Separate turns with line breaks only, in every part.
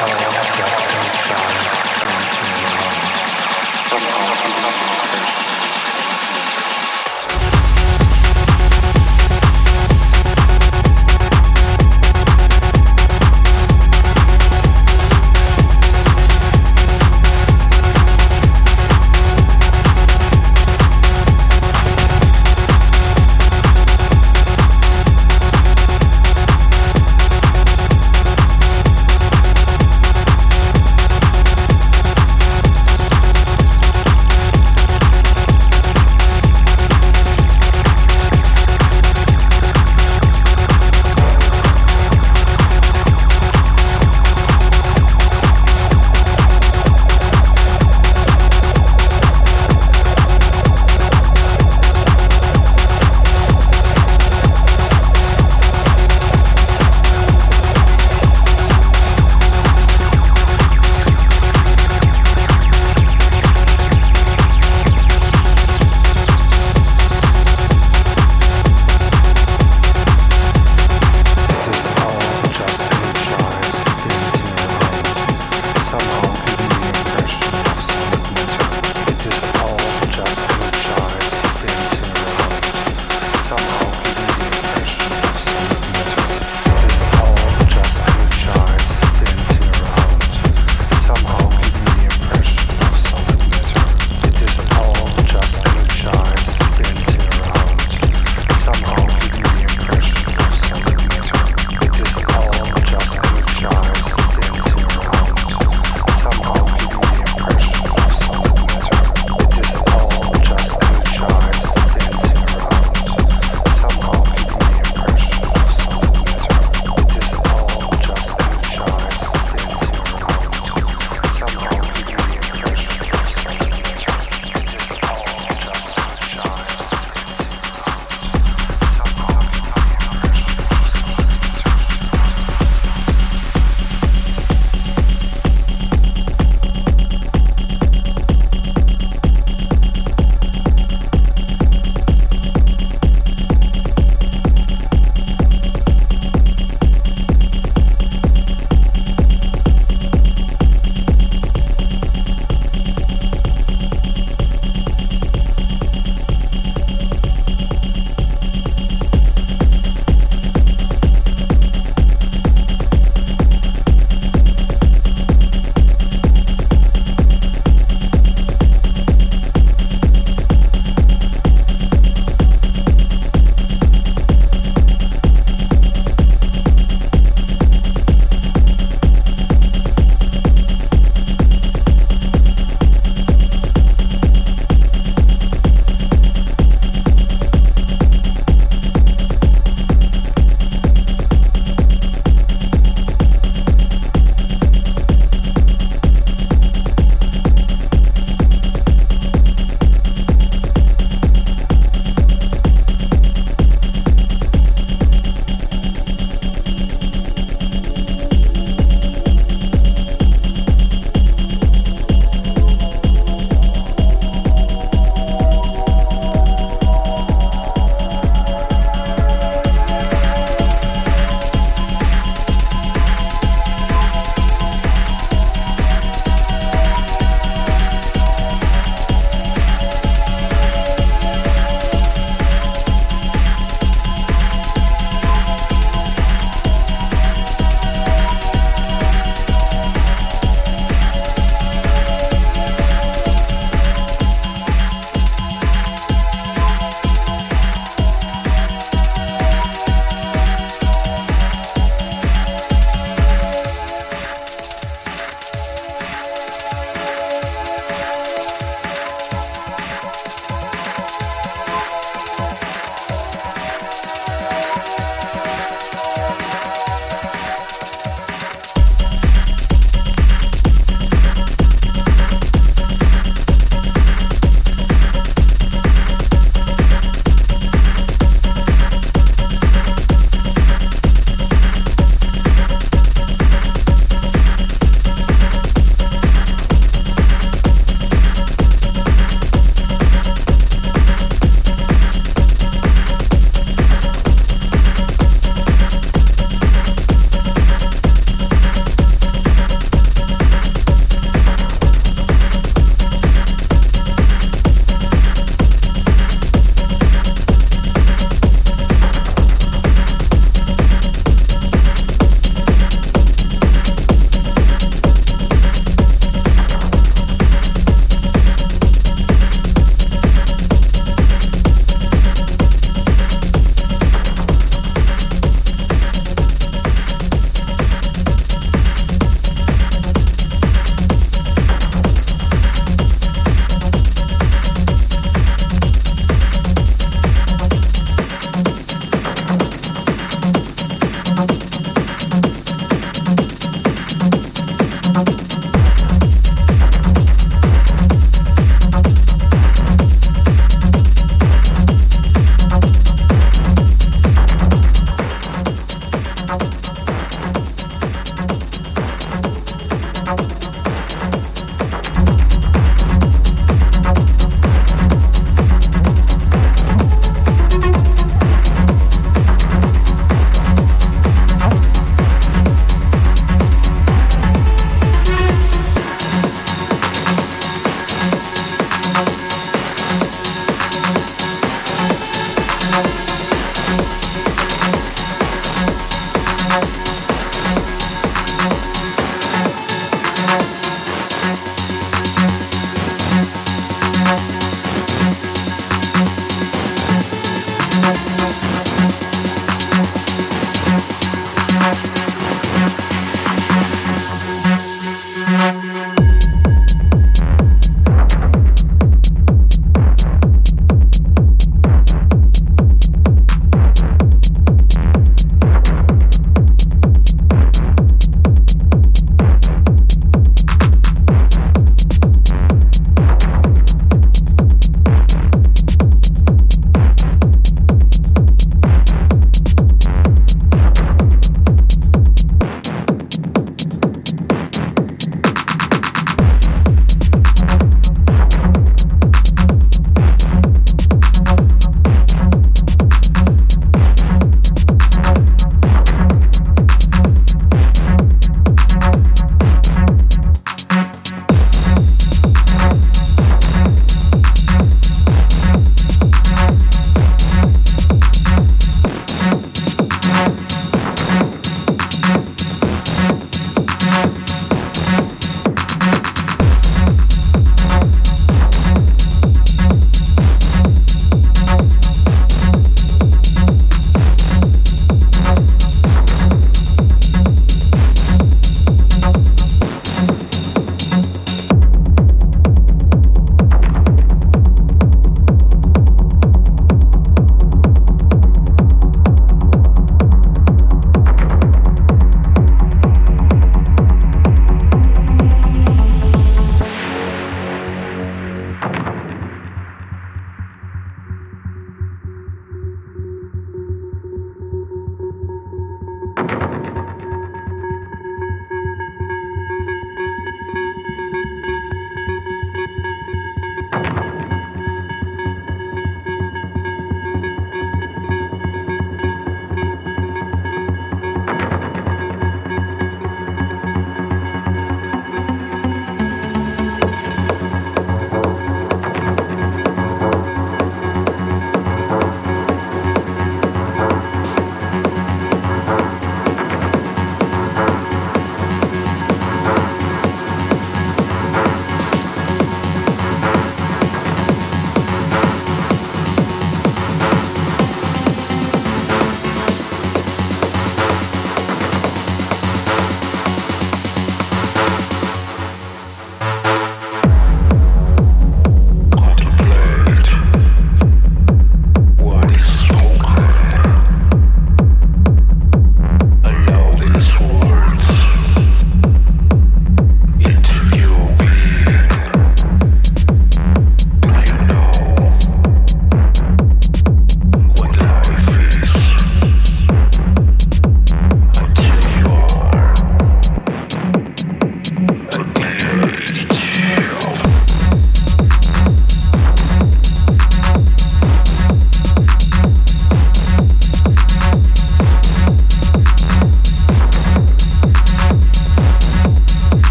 Gracias.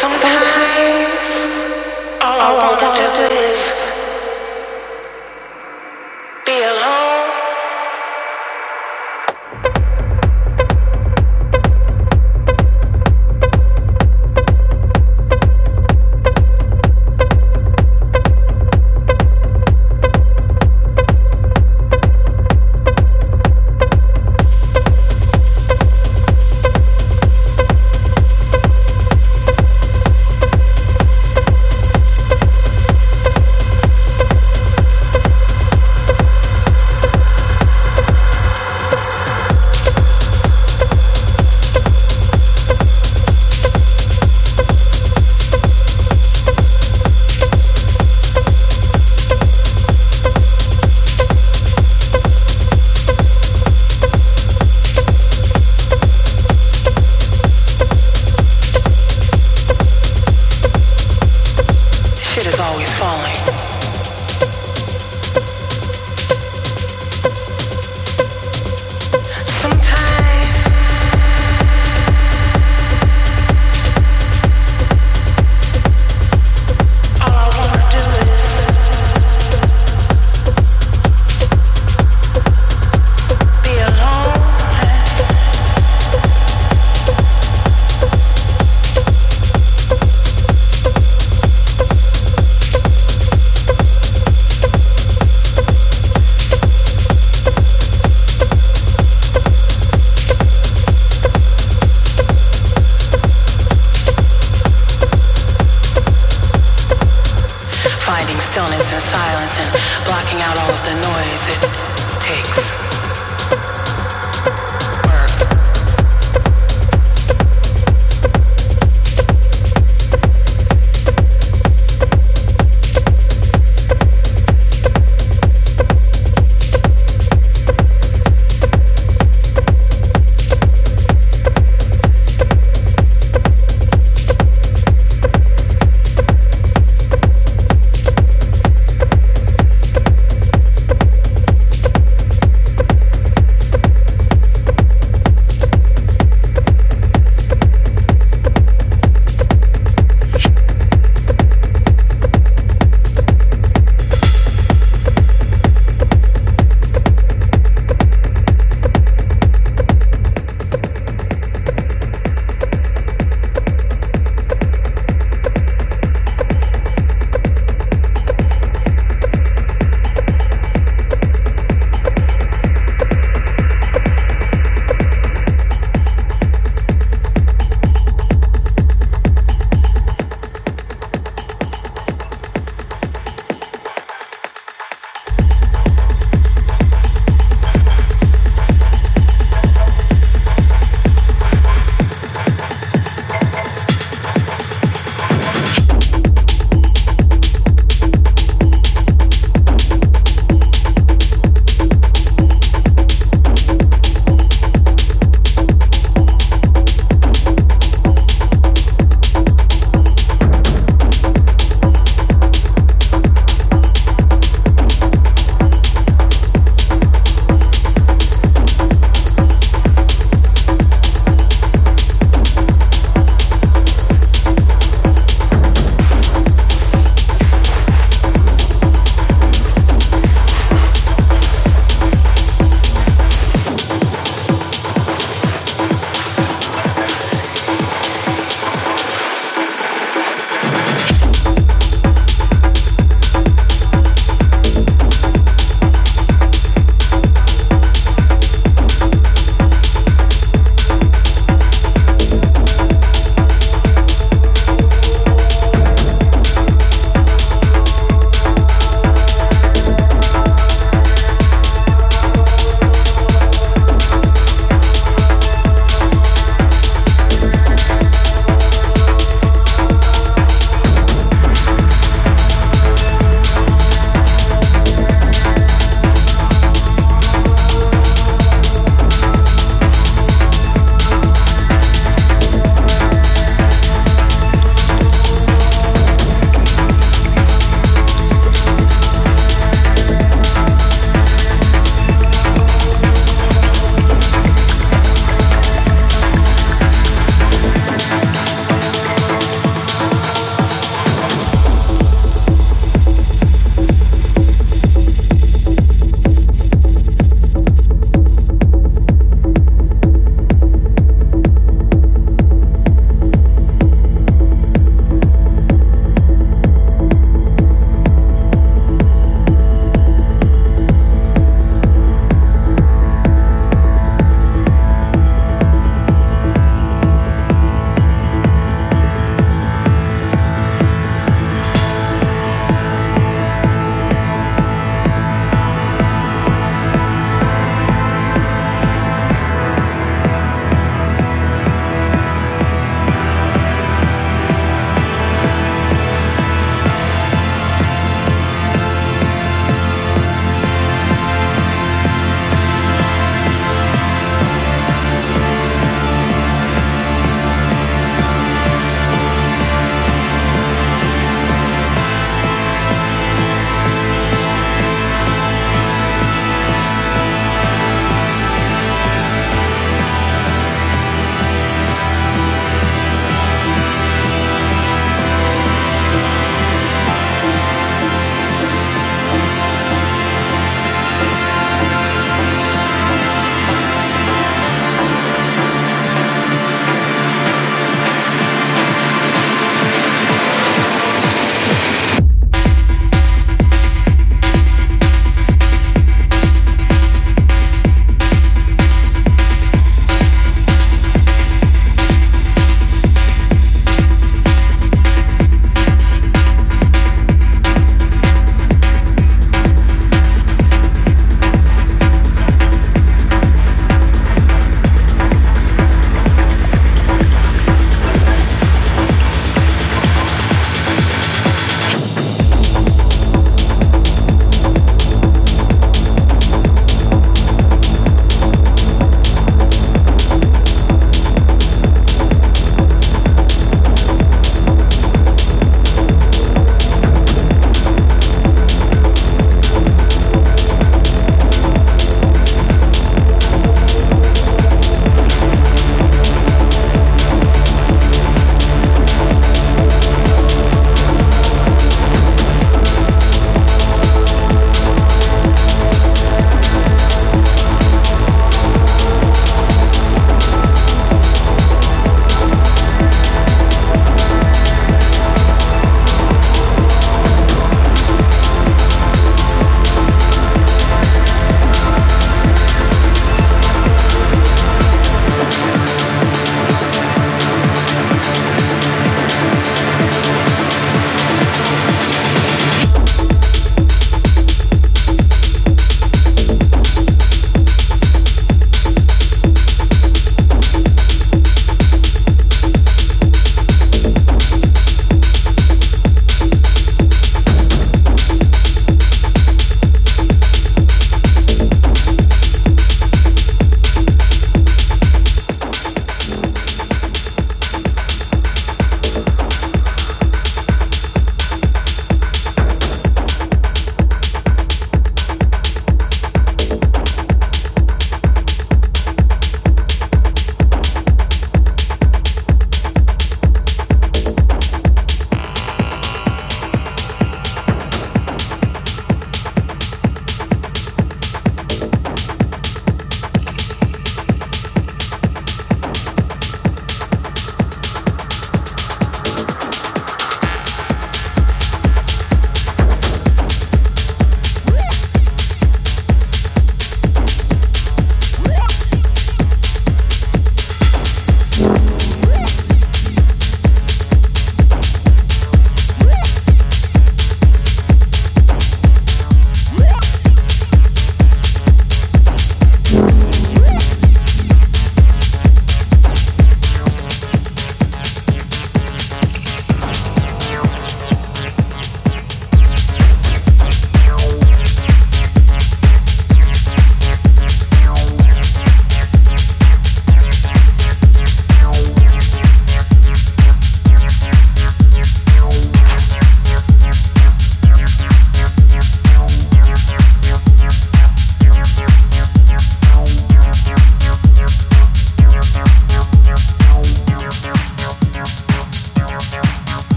Sometimes all I wanna do is